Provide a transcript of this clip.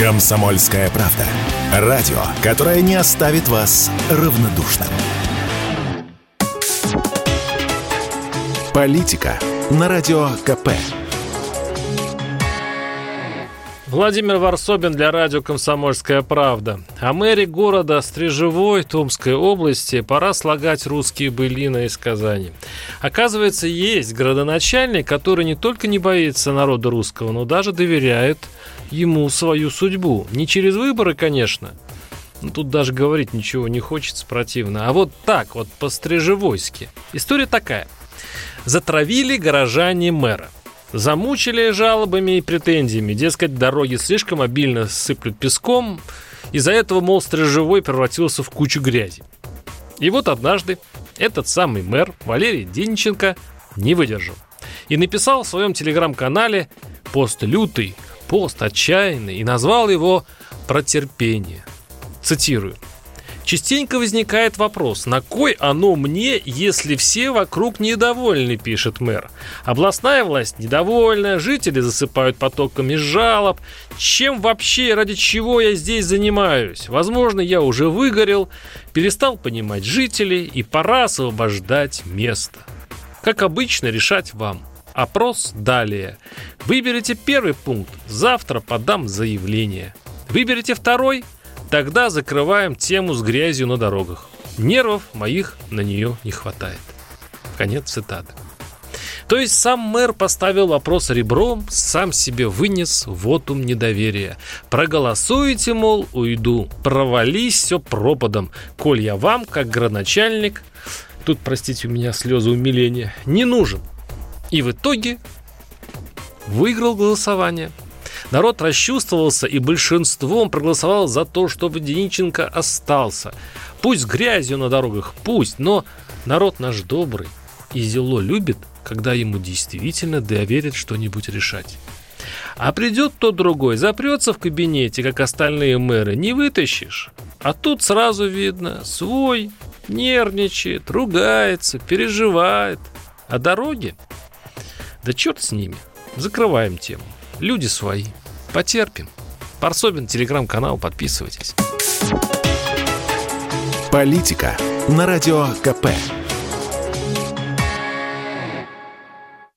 Комсомольская правда. Радио, которое не оставит вас равнодушным. Политика на Радио КП. Владимир Варсобин для радио «Комсомольская правда». О мэре города Стрижевой Томской области пора слагать русские былины из Казани. Оказывается, есть градоначальник, который не только не боится народа русского, но даже доверяет ему свою судьбу. Не через выборы, конечно, ну, тут даже говорить ничего не хочется, противно. А вот так, вот по-стрижевойски. История такая. Затравили горожане мэра – Замучили жалобами и претензиями. Дескать, дороги слишком обильно сыплют песком. Из-за этого, мол, стрижевой превратился в кучу грязи. И вот однажды этот самый мэр Валерий Денченко не выдержал. И написал в своем телеграм-канале пост лютый, пост отчаянный и назвал его «Про терпение». Цитирую. Частенько возникает вопрос, на кой оно мне, если все вокруг недовольны, пишет мэр. Областная власть недовольна, жители засыпают потоками жалоб. Чем вообще, ради чего я здесь занимаюсь? Возможно, я уже выгорел, перестал понимать жителей и пора освобождать место. Как обычно, решать вам. Опрос далее. Выберите первый пункт, завтра подам заявление. Выберите второй – Тогда закрываем тему с грязью на дорогах. Нервов моих на нее не хватает. Конец цитаты. То есть сам мэр поставил вопрос ребром, сам себе вынес вотум недоверия. Проголосуете, мол, уйду. Провались все пропадом. Коль я вам, как градоначальник, тут, простите, у меня слезы умиления, не нужен. И в итоге выиграл голосование – Народ расчувствовался и большинством проголосовал за то, чтобы Дениченко остался. Пусть грязью на дорогах, пусть, но народ наш добрый и зело любит, когда ему действительно доверят что-нибудь решать. А придет тот другой, запрется в кабинете, как остальные мэры, не вытащишь. А тут сразу видно, свой нервничает, ругается, переживает. А дороги? Да черт с ними. Закрываем тему. Люди свои. Потерпим. Парсобин, телеграм-канал, подписывайтесь. Политика на радио КП.